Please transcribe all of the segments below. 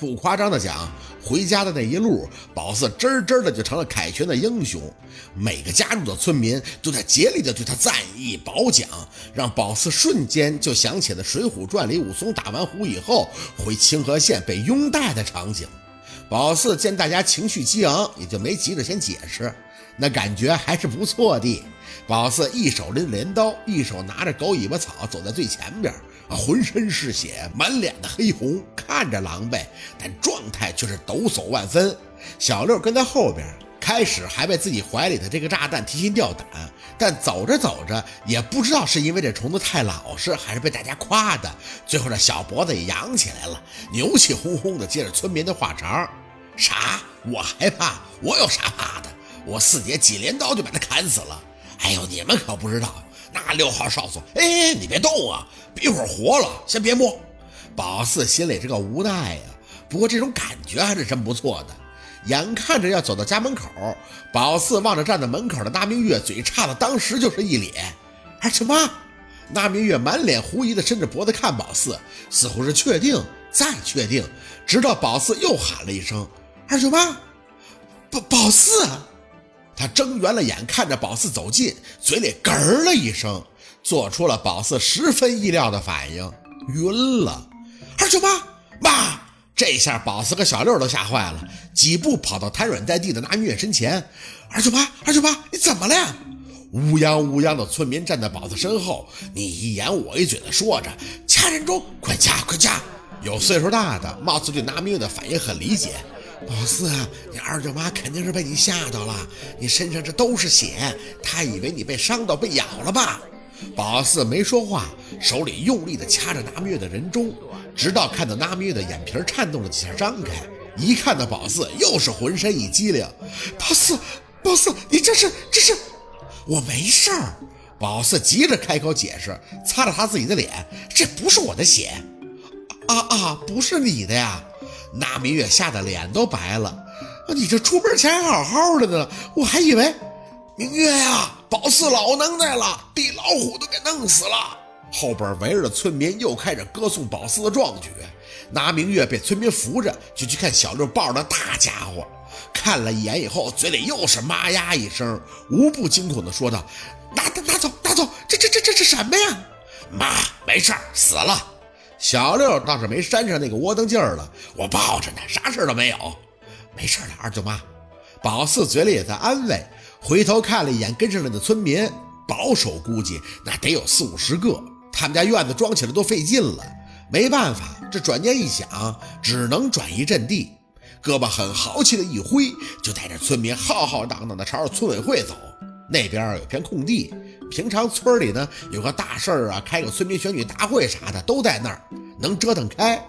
不夸张的讲，回家的那一路，宝四真真的就成了凯旋的英雄。每个加入的村民都在竭力的对他赞誉褒奖，让宝四瞬间就想起了《水浒传》里武松打完虎以后回清河县被拥戴的场景。宝四见大家情绪激昂，也就没急着先解释，那感觉还是不错的。宝四一手拎镰刀，一手拿着狗尾巴草，走在最前边。浑身是血，满脸的黑红，看着狼狈，但状态却是抖擞万分。小六跟在后边，开始还为自己怀里的这个炸弹提心吊胆，但走着走着，也不知道是因为这虫子太老实，还是被大家夸的，最后这小脖子也扬起来了，牛气哄哄的接着村民的话茬：“啥？我害怕？我有啥怕的？我四姐几镰刀就把他砍死了。哎呦，你们可不知道。”那六号少佐，哎，你别动啊，一会儿活了，先别摸。宝四心里这个无奈呀，不过这种感觉还是真不错的。眼看着要走到家门口，宝四望着站在门口的那明月，嘴叉的当时就是一脸。二舅妈，那明月满脸狐疑的伸着脖子看宝四，似乎是确定再确定，直到宝四又喊了一声：“二舅妈，宝宝四。”他睁圆了眼，看着宝四走近，嘴里咯儿了一声，做出了宝四十分意料的反应，晕了。二舅妈，妈！这下宝四和小六都吓坏了，几步跑到瘫软在地的那明月身前。二舅妈，二舅妈，你怎么了？乌泱乌泱的村民站在宝四身后，你一言我一嘴的说着：“掐人中，快掐，快掐！”有岁数大的，貌似对拿命的反应很理解。宝四，你二舅妈肯定是被你吓到了，你身上这都是血，她以为你被伤到、被咬了吧？宝四没说话，手里用力地掐着那明月的人中，直到看到那明月的眼皮颤动了几下，张开，一看到宝四，又是浑身一激灵。宝四，宝四，你这是这是？我没事儿。宝四急着开口解释，擦了擦自己的脸，这不是我的血。啊啊，不是你的呀。那明月吓得脸都白了，你这出门前还好好的呢，我还以为明月呀，宝四老能耐了，地老虎都给弄死了。后边围着的村民又开始歌颂宝四的壮举。那明月被村民扶着，就去看小六抱着大家伙，看了一眼以后，嘴里又是妈呀一声，无不惊恐地说道：“拿拿拿走，拿走，这这这这是什么呀？妈，没事儿，死了。”小六倒是没山上那个窝囊劲儿了，我抱着呢，啥事都没有，没事的，二舅妈。宝四嘴里也在安慰，回头看了一眼跟上来的村民，保守估计那得有四五十个，他们家院子装起来都费劲了，没办法，这转念一想，只能转移阵地，胳膊很豪气的一挥，就带着村民浩浩荡荡的朝着村委会走。那边有片空地。平常村里呢有个大事儿啊，开个村民选举大会啥的都在那儿，能折腾开。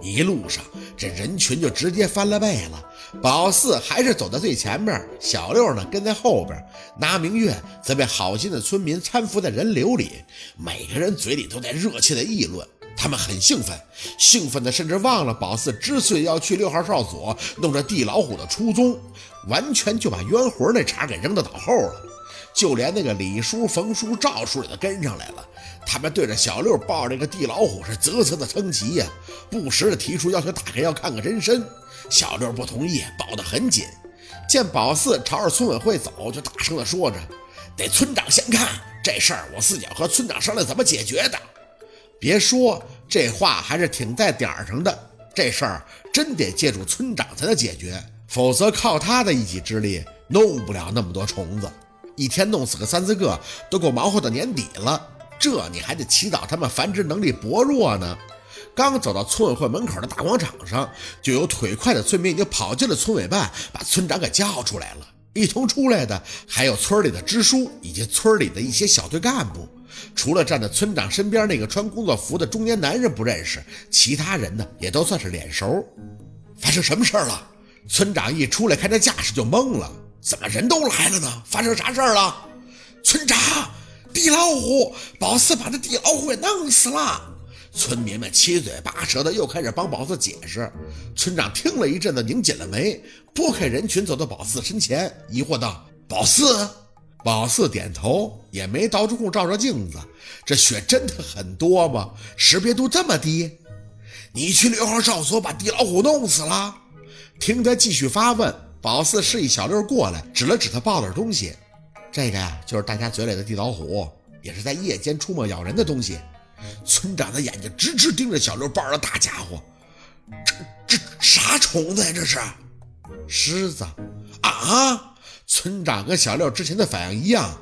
一路上这人群就直接翻了倍了。宝四还是走在最前面，小六呢跟在后边，拿明月则被好心的村民搀扶在人流里。每个人嘴里都在热切的议论，他们很兴奋，兴奋的甚至忘了宝四之所以要去六号哨所弄这地老虎的初衷，完全就把冤魂那茬给扔到脑后了。就连那个李叔、冯叔、赵叔也都跟上来了。他们对着小六抱着个地老虎是啧啧的称奇呀，不时的提出要求打开要看个真身。小六不同意，抱得很紧。见宝四朝着村委会走，就大声的说着：“得村长先看这事儿，我四脚和村长商量怎么解决的。”别说这话还是挺在点儿上的。这事儿真得借助村长才能解决，否则靠他的一己之力弄不了那么多虫子。一天弄死个三四个都够忙活到年底了，这你还得祈祷他们繁殖能力薄弱呢。刚走到村委会门口的大广场上，就有腿快的村民已经跑进了村委办，把村长给叫出来了。一同出来的还有村里的支书以及村里的一些小队干部。除了站在村长身边那个穿工作服的中年男人不认识，其他人呢也都算是脸熟。发生什么事儿了？村长一出来，看这架势就懵了。怎么人都来了呢？发生啥事儿了？村长，地老虎，宝四把那地老虎给弄死了。村民们七嘴八舌的又开始帮宝四解释。村长听了一阵子，拧紧了眉，拨开人群，走到宝四身前，疑惑道：“宝四。”宝四点头，也没倒出空照照镜子。这血真的很多吗？识别度这么低？你去六号哨所把地老虎弄死了？听他继续发问，宝四示意小六过来，指了指他抱的东西。这个呀，就是大家嘴里的地老虎，也是在夜间出没咬人的东西。村长的眼睛直直盯着小六抱的大家伙，这这啥虫子呀？这是狮子啊！村长跟小六之前的反应一样，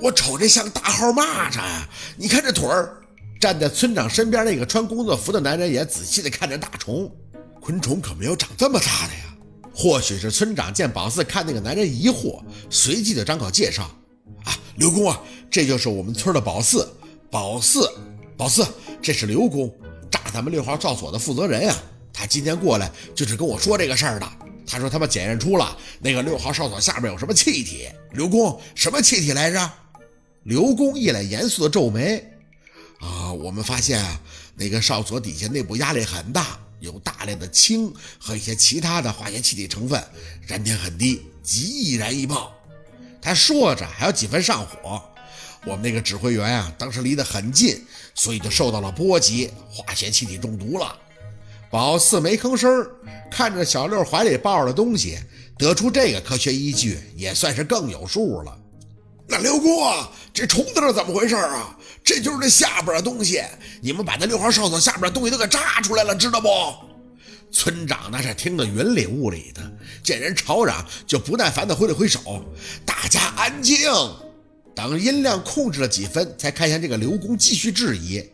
我瞅这像大号蚂蚱呀！你看这腿儿。站在村长身边那个穿工作服的男人也仔细地看着大虫，昆虫可没有长这么大的呀。或许是村长见宝四看那个男人疑惑，随即就张口介绍：“啊，刘工啊，这就是我们村的宝四，宝四，宝四，这是刘工，炸咱们六号哨所的负责人呀。他今天过来就是跟我说这个事儿的。他说他们检验出了那个六号哨所下面有什么气体。刘工，什么气体来着？”刘工一脸严肃的皱眉。啊，我们发现啊，那个哨所底下内部压力很大，有大量的氢和一些其他的化学气体成分，燃点很低，极易燃易爆。他说着还有几分上火。我们那个指挥员啊，当时离得很近，所以就受到了波及，化学气体中毒了。宝四没吭声，看着小六怀里抱着的东西，得出这个科学依据，也算是更有数了。那刘工啊，这虫子是怎么回事啊？这就是这下边的东西，你们把那六号哨所下边的东西都给炸出来了，知道不？村长那是听得云里雾里的，见人吵嚷就不耐烦地挥了挥手，大家安静。等音量控制了几分，才看向这个刘工继续质疑：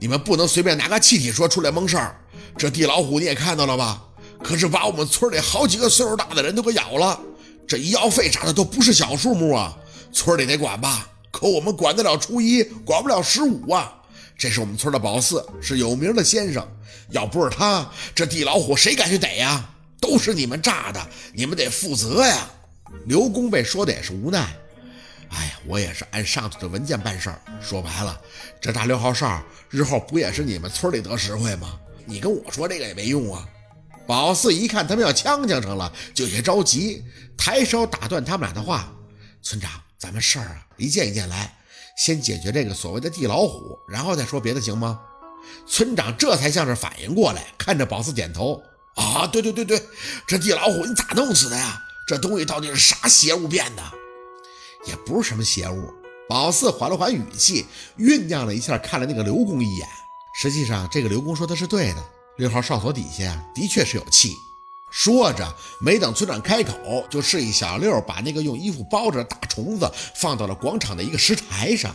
你们不能随便拿个气体说出来蒙事儿。这地老虎你也看到了吧？可是把我们村里好几个岁数大的人都给咬了，这医药费啥的都不是小数目啊。村里得管吧？可我们管得了初一，管不了十五啊！这是我们村的宝四，是有名的先生。要不是他，这地老虎谁敢去逮呀？都是你们炸的，你们得负责呀！刘工被说的也是无奈。哎呀，我也是按上头的文件办事儿。说白了，这炸六号哨，日后不也是你们村里得实惠吗？你跟我说这个也没用啊！宝四一看他们要呛呛上了，就有些着急，抬手打断他们俩的话：“村长。”咱们事儿啊，一件一件来，先解决这个所谓的地老虎，然后再说别的，行吗？村长这才像是反应过来，看着宝四点头。啊，对对对对，这地老虎你咋弄死的呀？这东西到底是啥邪物变的？也不是什么邪物。宝四缓了缓语气，酝酿了一下，看了那个刘工一眼。实际上，这个刘工说的是对的，六号哨所底下的确是有气。说着，没等村长开口，就示意小六把那个用衣服包着的大虫子放到了广场的一个石台上。